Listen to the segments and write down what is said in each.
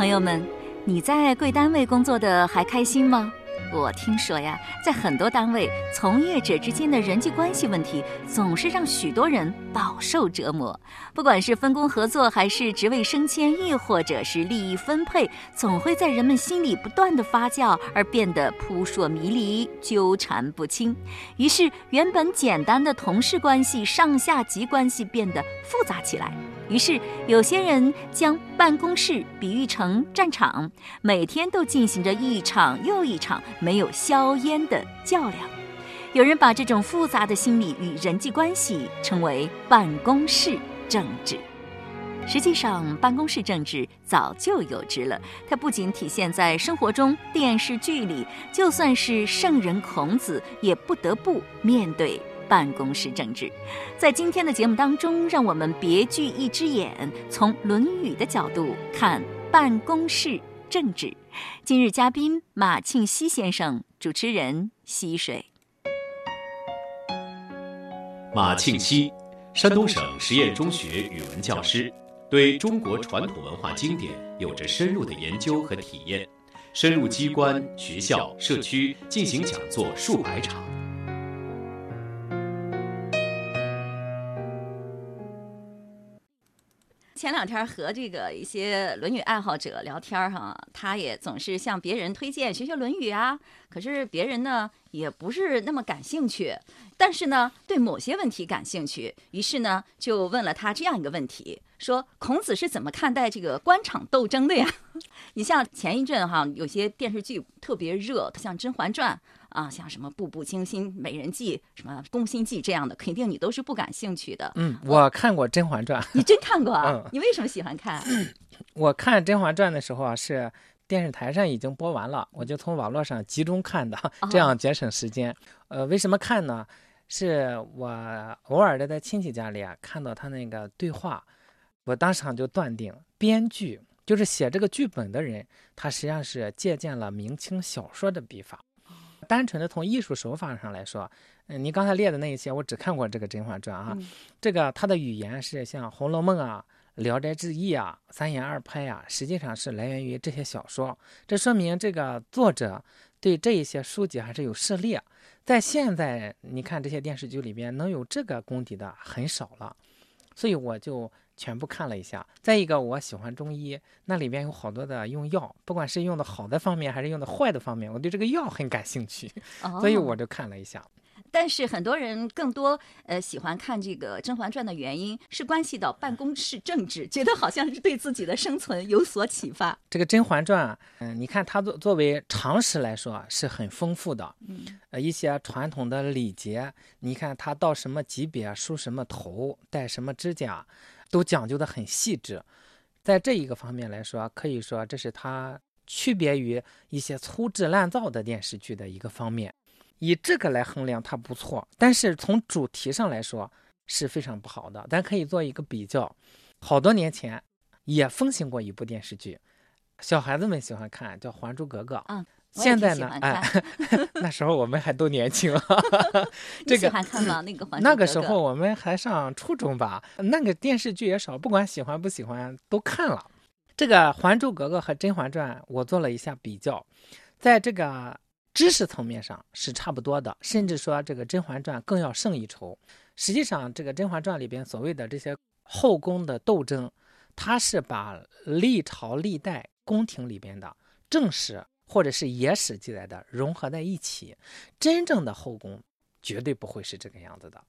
朋友们，你在贵单位工作的还开心吗？我听说呀，在很多单位，从业者之间的人际关系问题总是让许多人饱受折磨。不管是分工合作，还是职位升迁，亦或者是利益分配，总会在人们心里不断的发酵，而变得扑朔迷离、纠缠不清。于是，原本简单的同事关系、上下级关系变得复杂起来。于是，有些人将办公室比喻成战场，每天都进行着一场又一场没有硝烟的较量。有人把这种复杂的心理与人际关系称为“办公室政治”。实际上，办公室政治早就有之了。它不仅体现在生活中、电视剧里，就算是圣人孔子，也不得不面对。办公室政治，在今天的节目当中，让我们别具一只眼，从《论语》的角度看办公室政治。今日嘉宾马庆西先生，主持人溪水。马庆西，山东省实验中学语文教师，对中国传统文化经典有着深入的研究和体验，深入机关、学校、社区进行讲座数百场。前两天和这个一些《论语》爱好者聊天哈，他也总是向别人推荐学学《论语》啊。可是别人呢也不是那么感兴趣，但是呢对某些问题感兴趣，于是呢就问了他这样一个问题：说孔子是怎么看待这个官场斗争的呀？你像前一阵哈，有些电视剧特别热，像《甄嬛传》。啊，像什么《步步惊心》《美人计》什么《宫心计》这样的，肯定你都是不感兴趣的。嗯，我看过《甄嬛传》。你真看过啊？你为什么喜欢看？我看《甄嬛传》的时候啊，是电视台上已经播完了，我就从网络上集中看的，这样节省时间。呃，为什么看呢？是我偶尔的在亲戚家里啊，看到他那个对话，我当场就断定，编剧就是写这个剧本的人，他实际上是借鉴了明清小说的笔法。单纯的从艺术手法上来说，嗯，你刚才列的那一些，我只看过这个《甄嬛传》啊，这个它的语言是像《红楼梦》啊、《聊斋志异》啊、《三言二拍》啊，实际上是来源于这些小说。这说明这个作者对这一些书籍还是有涉猎。在现在，你看这些电视剧里边能有这个功底的很少了，所以我就。全部看了一下，再一个，我喜欢中医，那里边有好多的用药，不管是用的好的方面，还是用的坏的方面，我对这个药很感兴趣，所以我就看了一下。但是很多人更多呃喜欢看这个《甄嬛传》的原因是关系到办公室政治，觉得好像是对自己的生存有所启发。这个《甄嬛传》，嗯，你看它作作为常识来说是很丰富的，嗯，呃，一些传统的礼节，你看它到什么级别梳什么头，戴什么指甲，都讲究的很细致。在这一个方面来说，可以说这是它区别于一些粗制滥造的电视剧的一个方面。以这个来衡量，它不错，但是从主题上来说是非常不好的。咱可以做一个比较，好多年前也风行过一部电视剧，小孩子们喜欢看，叫《还珠格格》。嗯，现在呢，哎，那时候我们还都年轻。你喜欢看吗？那个《那个时候我们还上初中吧，那个电视剧也少，不管喜欢不喜欢都看了。这个《还珠格格》和《甄嬛传》，我做了一下比较，在这个。知识层面上是差不多的，甚至说这个《甄嬛传》更要胜一筹。实际上，这个《甄嬛传》里边所谓的这些后宫的斗争，它是把历朝历代宫廷里边的正史或者是野史记载的融合在一起。真正的后宫绝对不会是这个样子的。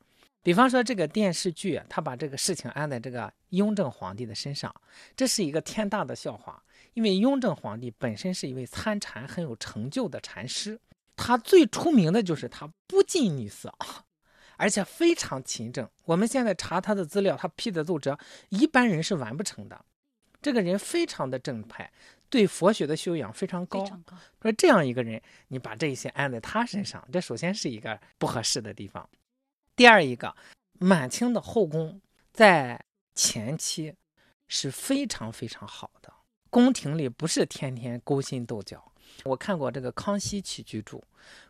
比方说，这个电视剧，他把这个事情安在这个雍正皇帝的身上，这是一个天大的笑话。因为雍正皇帝本身是一位参禅很有成就的禅师，他最出名的就是他不近女色，而且非常勤政。我们现在查他的资料，他批的奏折一般人是完不成的。这个人非常的正派，对佛学的修养非常高。说这样一个人，你把这些安在他身上，这首先是一个不合适的地方。第二一个，满清的后宫在前期是非常非常好的。宫廷里不是天天勾心斗角，我看过这个《康熙起居注》，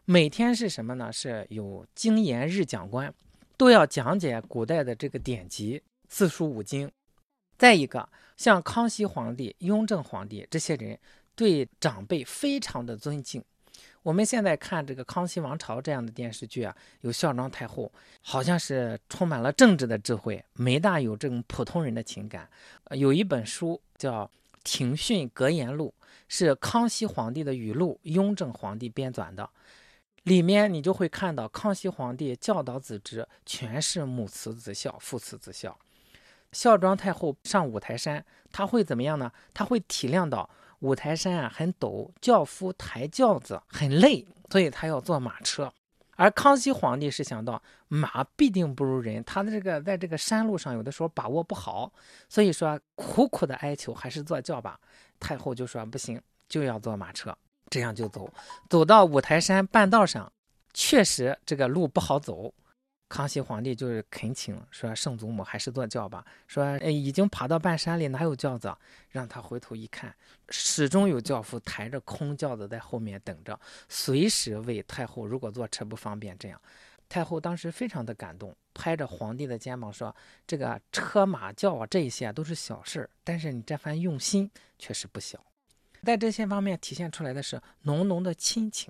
每天是什么呢？是有经言日讲官，都要讲解古代的这个典籍四书五经，再一个，像康熙皇帝、雍正皇帝这些人对长辈非常的尊敬。我们现在看这个《康熙王朝》这样的电视剧啊，有孝庄太后，好像是充满了政治的智慧，没大有这种普通人的情感。有一本书叫《庭训格言录》，是康熙皇帝的语录，雍正皇帝编纂的。里面你就会看到康熙皇帝教导子侄，全是母慈子孝，父慈子孝。孝庄太后上五台山，他会怎么样呢？他会体谅到。五台山啊很陡，轿夫抬轿子很累，所以他要坐马车。而康熙皇帝是想到马必定不如人，他的这个在这个山路上有的时候把握不好，所以说苦苦的哀求还是坐轿吧。太后就说不行，就要坐马车，这样就走。走到五台山半道上，确实这个路不好走。康熙皇帝就是恳请说：“圣祖母还是坐轿吧。”说：“哎，已经爬到半山里，哪有轿子？”让他回头一看，始终有轿夫抬着空轿子在后面等着，随时为太后如果坐车不方便这样。太后当时非常的感动，拍着皇帝的肩膀说：“这个车马轿啊，这些都是小事儿，但是你这番用心确实不小，在这些方面体现出来的是浓浓的亲情。”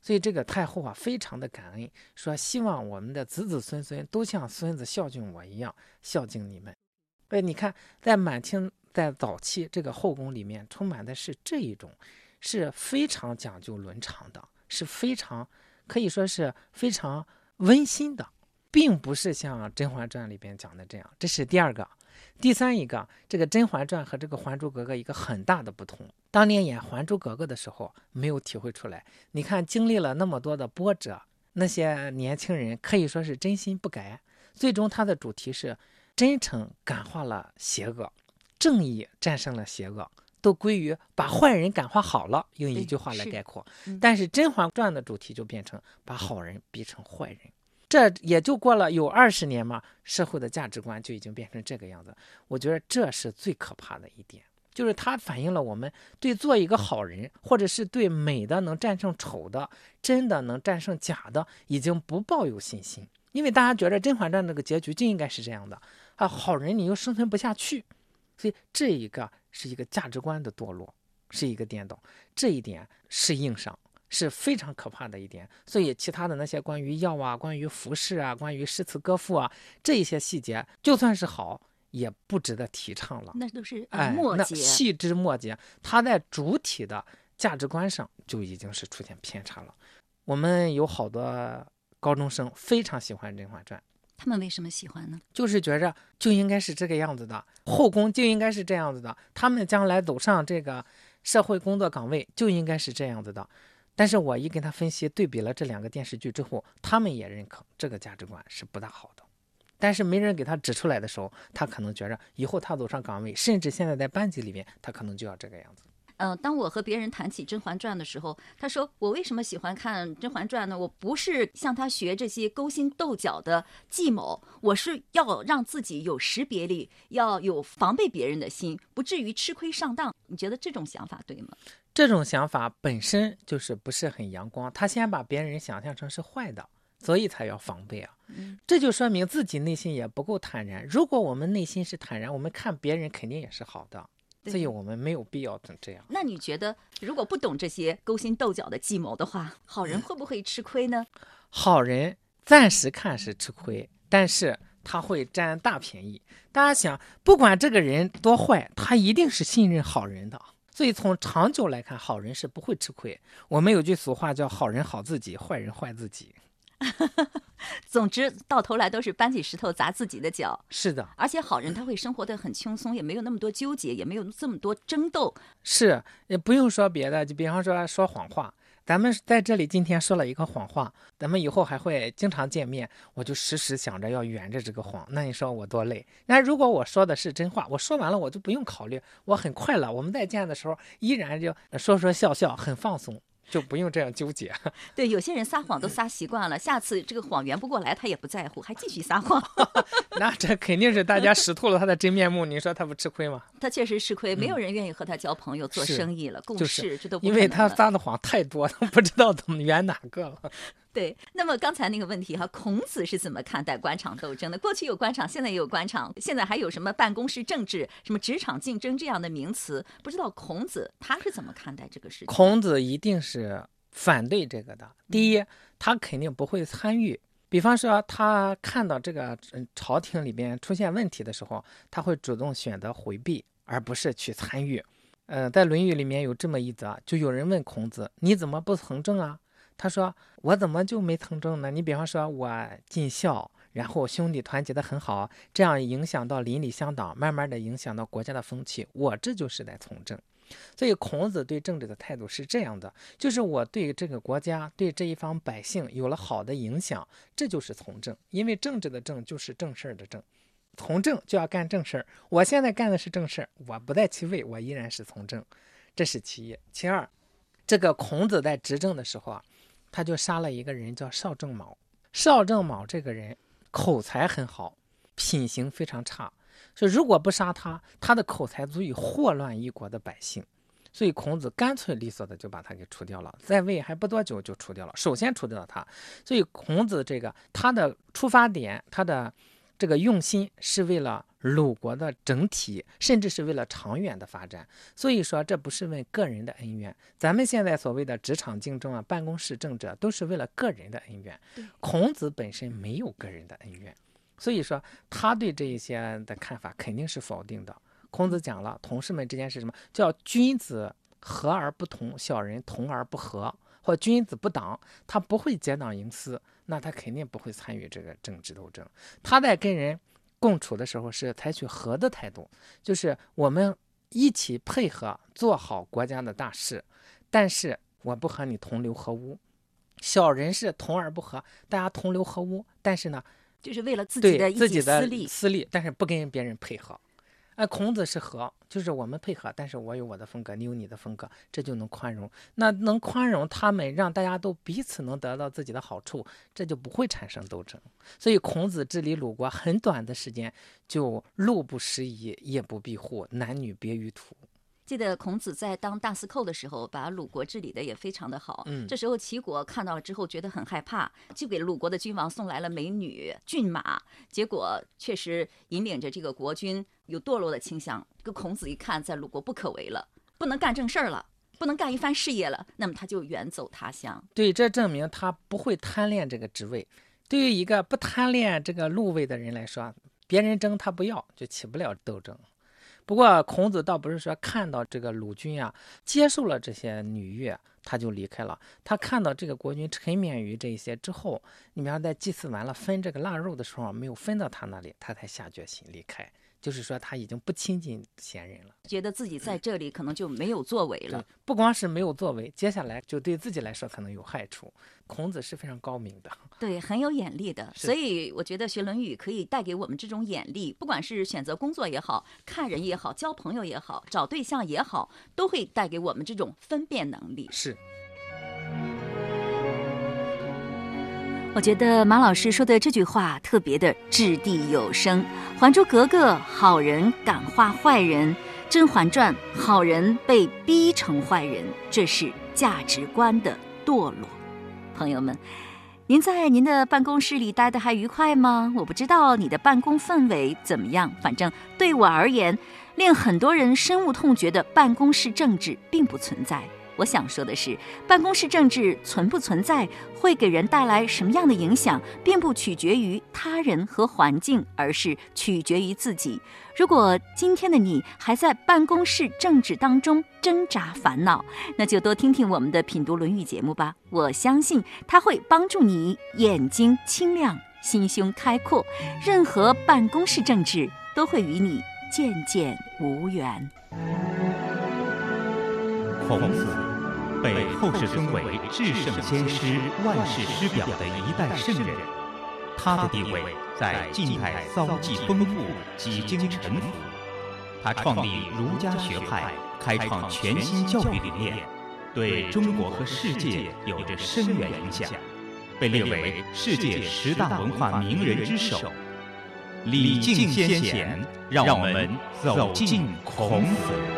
所以这个太后啊，非常的感恩，说希望我们的子子孙孙都像孙子孝敬我一样孝敬你们。哎，你看，在满清在早期这个后宫里面，充满的是这一种，是非常讲究伦常的，是非常可以说是非常温馨的，并不是像《甄嬛传》里边讲的这样。这是第二个。第三一个，这个《甄嬛传》和这个《还珠格格》一个很大的不同。当年演《还珠格格》的时候，没有体会出来。你看，经历了那么多的波折，那些年轻人可以说是真心不改。最终，它的主题是真诚感化了邪恶，正义战胜了邪恶，都归于把坏人感化好了。用一句话来概括。但是《甄嬛传》的主题就变成把好人逼成坏人。这也就过了有二十年嘛，社会的价值观就已经变成这个样子。我觉得这是最可怕的一点，就是它反映了我们对做一个好人，或者是对美的能战胜丑的，真的能战胜假的，已经不抱有信心。因为大家觉得《甄嬛传》那个结局就应该是这样的啊，好人你又生存不下去，所以这一个是一个价值观的堕落，是一个颠倒，这一点是硬伤。是非常可怕的一点，所以其他的那些关于药啊、关于服饰啊、关于诗词歌赋啊这一些细节，就算是好，也不值得提倡了。那都是哎，末节，细枝末节，它在主体的价值观上就已经是出现偏差了。我们有好多高中生非常喜欢《甄嬛传》，他们为什么喜欢呢？就是觉着就应该是这个样子的，后宫就应该是这样子的，他们将来走上这个社会工作岗位就应该是这样子的。但是我一跟他分析对比了这两个电视剧之后，他们也认可这个价值观是不大好的。但是没人给他指出来的时候，他可能觉着以后他走上岗位，甚至现在在班级里面，他可能就要这个样子。嗯，当我和别人谈起《甄嬛传》的时候，他说我为什么喜欢看《甄嬛传》呢？我不是向他学这些勾心斗角的计谋，我是要让自己有识别力，要有防备别人的心，不至于吃亏上当。你觉得这种想法对吗？这种想法本身就是不是很阳光，他先把别人想象成是坏的，所以才要防备啊。这就说明自己内心也不够坦然。如果我们内心是坦然，我们看别人肯定也是好的，所以我们没有必要这样。那你觉得，如果不懂这些勾心斗角的计谋的话，好人会不会吃亏呢？好人暂时看是吃亏，但是他会占大便宜。大家想，不管这个人多坏，他一定是信任好人的。所以从长久来看，好人是不会吃亏。我们有句俗话叫“好人好自己，坏人坏自己”。总之，到头来都是搬起石头砸自己的脚。是的，而且好人他会生活的很轻松，也没有那么多纠结，也没有这么多争斗。是，也不用说别的，就比方说说谎话。咱们在这里今天说了一个谎话，咱们以后还会经常见面，我就时时想着要圆着这个谎。那你说我多累？那如果我说的是真话，我说完了我就不用考虑，我很快乐。我们再见的时候依然就说说笑笑，很放松。就不用这样纠结。对，有些人撒谎都撒习惯了，下次这个谎圆不过来，他也不在乎，还继续撒谎。那这肯定是大家识透了他的真面目，你说他不吃亏吗？他确实吃亏，没有人愿意和他交朋友、做生意了，共事这都不因为他撒的谎太多，他不知道怎么圆哪个了。对，那么刚才那个问题哈，孔子是怎么看待官场斗争的？过去有官场，现在也有官场，现在还有什么办公室政治、什么职场竞争这样的名词？不知道孔子他是怎么看待这个事情？孔子一定是反对这个的。第一，他肯定不会参与。比方说，他看到这个朝廷里边出现问题的时候，他会主动选择回避，而不是去参与。呃，在《论语》里面有这么一则，就有人问孔子：“你怎么不从政啊？”他说：“我怎么就没从政呢？你比方说，我尽孝，然后兄弟团结的很好，这样影响到邻里乡党，慢慢的影响到国家的风气，我这就是在从政。所以孔子对政治的态度是这样的：就是我对这个国家，对这一方百姓有了好的影响，这就是从政。因为政治的政就是正事儿的政。”从政就要干正事儿，我现在干的是正事儿，我不在其位，我依然是从政，这是其一。其二，这个孔子在执政的时候啊，他就杀了一个人，叫邵正卯。邵正卯这个人口才很好，品行非常差，所以如果不杀他，他的口才足以祸乱一国的百姓，所以孔子干脆利索的就把他给除掉了，在位还不多久就除掉了，首先除掉了他。所以孔子这个他的出发点，他的。这个用心是为了鲁国的整体，甚至是为了长远的发展。所以说，这不是问个人的恩怨。咱们现在所谓的职场竞争啊、办公室政治，都是为了个人的恩怨。孔子本身没有个人的恩怨，所以说他对这一些的看法肯定是否定的。孔子讲了，同事们之间是什么？叫君子和而不同，小人同而不和。或君子不党，他不会结党营私，那他肯定不会参与这个政治斗争。他在跟人共处的时候是采取和的态度，就是我们一起配合做好国家的大事，但是我不和你同流合污。小人是同而不和，大家同流合污，但是呢，就是为了自己的自己的私利，私利，但是不跟别人配合。哎，孔子是和，就是我们配合，但是我有我的风格，你有你的风格，这就能宽容。那能宽容他们，让大家都彼此能得到自己的好处，这就不会产生斗争。所以孔子治理鲁国很短的时间，就路不拾遗，夜不闭户，男女别于途。记得孔子在当大司寇的时候，把鲁国治理的也非常的好。嗯，这时候齐国看到了之后，觉得很害怕，就给鲁国的君王送来了美女骏马。结果确实引领着这个国君有堕落的倾向。这个孔子一看，在鲁国不可为了，不能干正事儿了，不能干一番事业了，那么他就远走他乡。对，这证明他不会贪恋这个职位。对于一个不贪恋这个禄位的人来说，别人争他不要，就起不了斗争。不过孔子倒不是说看到这个鲁君啊接受了这些女乐，他就离开了。他看到这个国君沉湎于这些之后，你比方在祭祀完了分这个腊肉的时候没有分到他那里，他才下决心离开。就是说他已经不亲近贤人了，觉得自己在这里可能就没有作为了。不光是没有作为，接下来就对自己来说可能有害处。孔子是非常高明的，对，很有眼力的。所以我觉得学《论语》可以带给我们这种眼力，不管是选择工作也好看人也好，交朋友也好，找对象也好，都会带给我们这种分辨能力。是。我觉得马老师说的这句话特别的掷地有声。《还珠格格》好人感化坏人，《甄嬛传》好人被逼成坏人，这是价值观的堕落。朋友们，您在您的办公室里待得还愉快吗？我不知道你的办公氛围怎么样，反正对我而言，令很多人深恶痛绝的办公室政治并不存在。我想说的是，办公室政治存不存在，会给人带来什么样的影响，并不取决于他人和环境，而是取决于自己。如果今天的你还在办公室政治当中挣扎烦恼，那就多听听我们的品读《论语》节目吧。我相信它会帮助你眼睛清亮，心胸开阔，任何办公室政治都会与你渐渐无缘。孔子。被后世尊为至圣先师、万世师表的一代圣人，他的地位在近代遭际丰富，几经沉浮。他创立儒家学派，开创全新教育理念，对中国和世界有着深远影响，被列为世界十大文化名人之首。礼敬先贤，让我们走进孔子。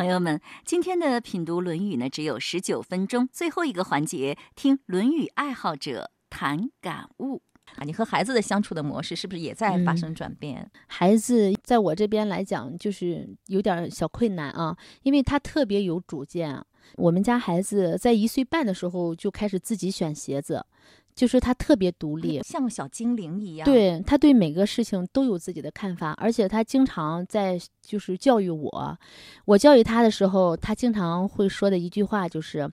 朋友们，今天的品读《论语》呢，只有十九分钟，最后一个环节，听《论语》爱好者谈感悟啊。你和孩子的相处的模式是不是也在发生转变？孩子在我这边来讲，就是有点小困难啊，因为他特别有主见。我们家孩子在一岁半的时候就开始自己选鞋子。就是他特别独立，像个小精灵一样。对他对每个事情都有自己的看法，而且他经常在就是教育我。我教育他的时候，他经常会说的一句话就是：，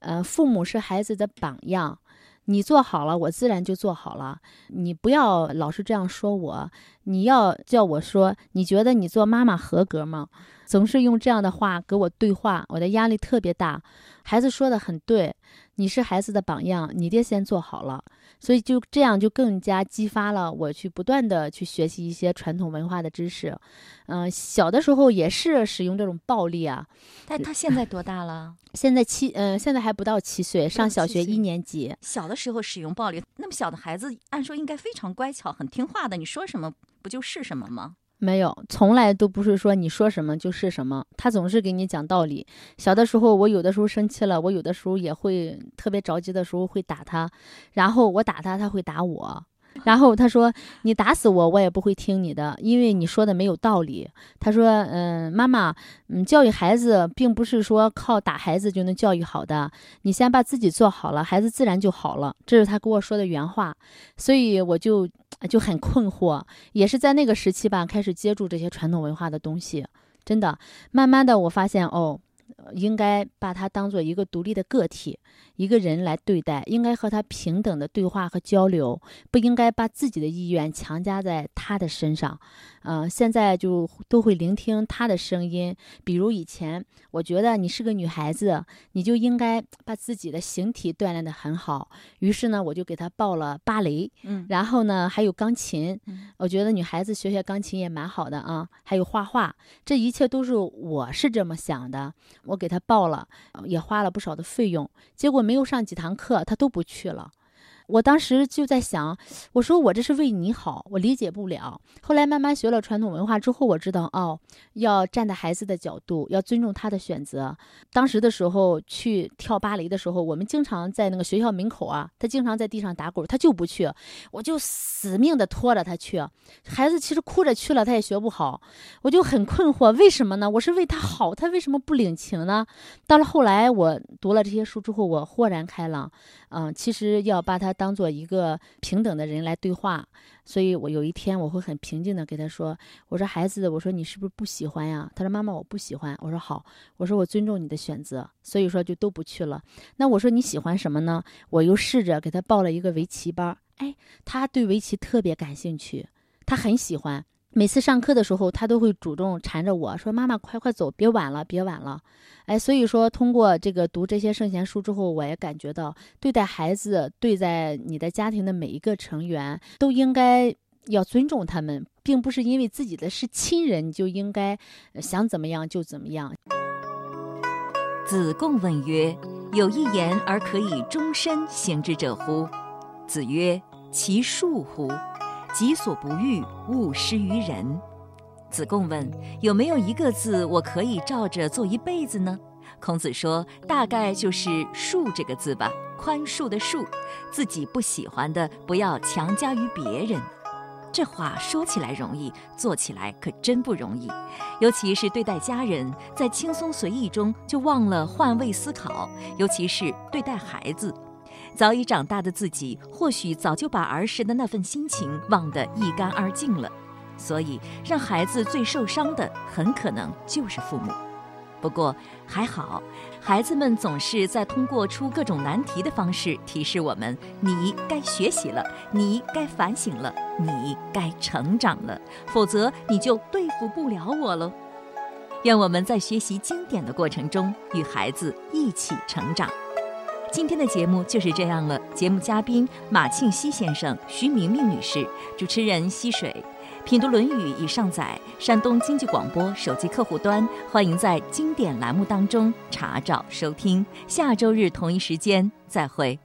呃，父母是孩子的榜样，你做好了，我自然就做好了。你不要老是这样说我，你要叫我说，你觉得你做妈妈合格吗？总是用这样的话跟我对话，我的压力特别大。孩子说的很对。你是孩子的榜样，你爹先做好了，所以就这样就更加激发了我去不断的去学习一些传统文化的知识。嗯，小的时候也是使用这种暴力啊。但他现在多大了？现在七，嗯，现在还不到七岁，上小学一年级。小的时候使用暴力，那么小的孩子按说应该非常乖巧、很听话的，你说什么不就是什么吗？没有，从来都不是说你说什么就是什么，他总是给你讲道理。小的时候，我有的时候生气了，我有的时候也会特别着急的时候会打他，然后我打他，他会打我。然后他说：“你打死我，我也不会听你的，因为你说的没有道理。”他说：“嗯，妈妈，嗯，教育孩子并不是说靠打孩子就能教育好的，你先把自己做好了，孩子自然就好了。”这是他跟我说的原话，所以我就就很困惑，也是在那个时期吧，开始接触这些传统文化的东西，真的，慢慢的我发现哦。应该把他当做一个独立的个体，一个人来对待，应该和他平等的对话和交流，不应该把自己的意愿强加在他的身上。嗯，现在就都会聆听他的声音。比如以前，我觉得你是个女孩子，你就应该把自己的形体锻炼得很好。于是呢，我就给她报了芭蕾，嗯，然后呢，还有钢琴。我觉得女孩子学学钢琴也蛮好的啊，还有画画，这一切都是我是这么想的。我给她报了，也花了不少的费用，结果没有上几堂课，她都不去了。我当时就在想，我说我这是为你好，我理解不了。后来慢慢学了传统文化之后，我知道哦，要站在孩子的角度，要尊重他的选择。当时的时候去跳芭蕾的时候，我们经常在那个学校门口啊，他经常在地上打滚，他就不去，我就死命的拖着他去。孩子其实哭着去了，他也学不好，我就很困惑，为什么呢？我是为他好，他为什么不领情呢？到了后来，我读了这些书之后，我豁然开朗。嗯，其实要把他当做一个平等的人来对话，所以我有一天我会很平静的给他说：“我说孩子，我说你是不是不喜欢呀？”他说：“妈妈，我不喜欢。”我说：“好，我说我尊重你的选择。”所以说就都不去了。那我说你喜欢什么呢？我又试着给他报了一个围棋班，哎，他对围棋特别感兴趣，他很喜欢。每次上课的时候，他都会主动缠着我说：“妈妈，快快走，别晚了，别晚了。”哎，所以说通过这个读这些圣贤书之后，我也感觉到对待孩子，对待你的家庭的每一个成员，都应该要尊重他们，并不是因为自己的是亲人，就应该想怎么样就怎么样。子贡问曰：“有一言而可以终身行之者乎？”子曰：“其恕乎！”己所不欲，勿施于人。子贡问：“有没有一个字我可以照着做一辈子呢？”孔子说：“大概就是‘恕’这个字吧，宽恕的恕。自己不喜欢的，不要强加于别人。”这话说起来容易，做起来可真不容易。尤其是对待家人，在轻松随意中就忘了换位思考；尤其是对待孩子。早已长大的自己，或许早就把儿时的那份心情忘得一干二净了。所以，让孩子最受伤的，很可能就是父母。不过还好，孩子们总是在通过出各种难题的方式提示我们：你该学习了，你该反省了，你该成长了，否则你就对付不了我了。愿我们在学习经典的过程中，与孩子一起成长。今天的节目就是这样了。节目嘉宾马庆西先生、徐明明女士，主持人溪水。品读《论语》已上载山东经济广播手机客户端，欢迎在经典栏目当中查找收听。下周日同一时间再会。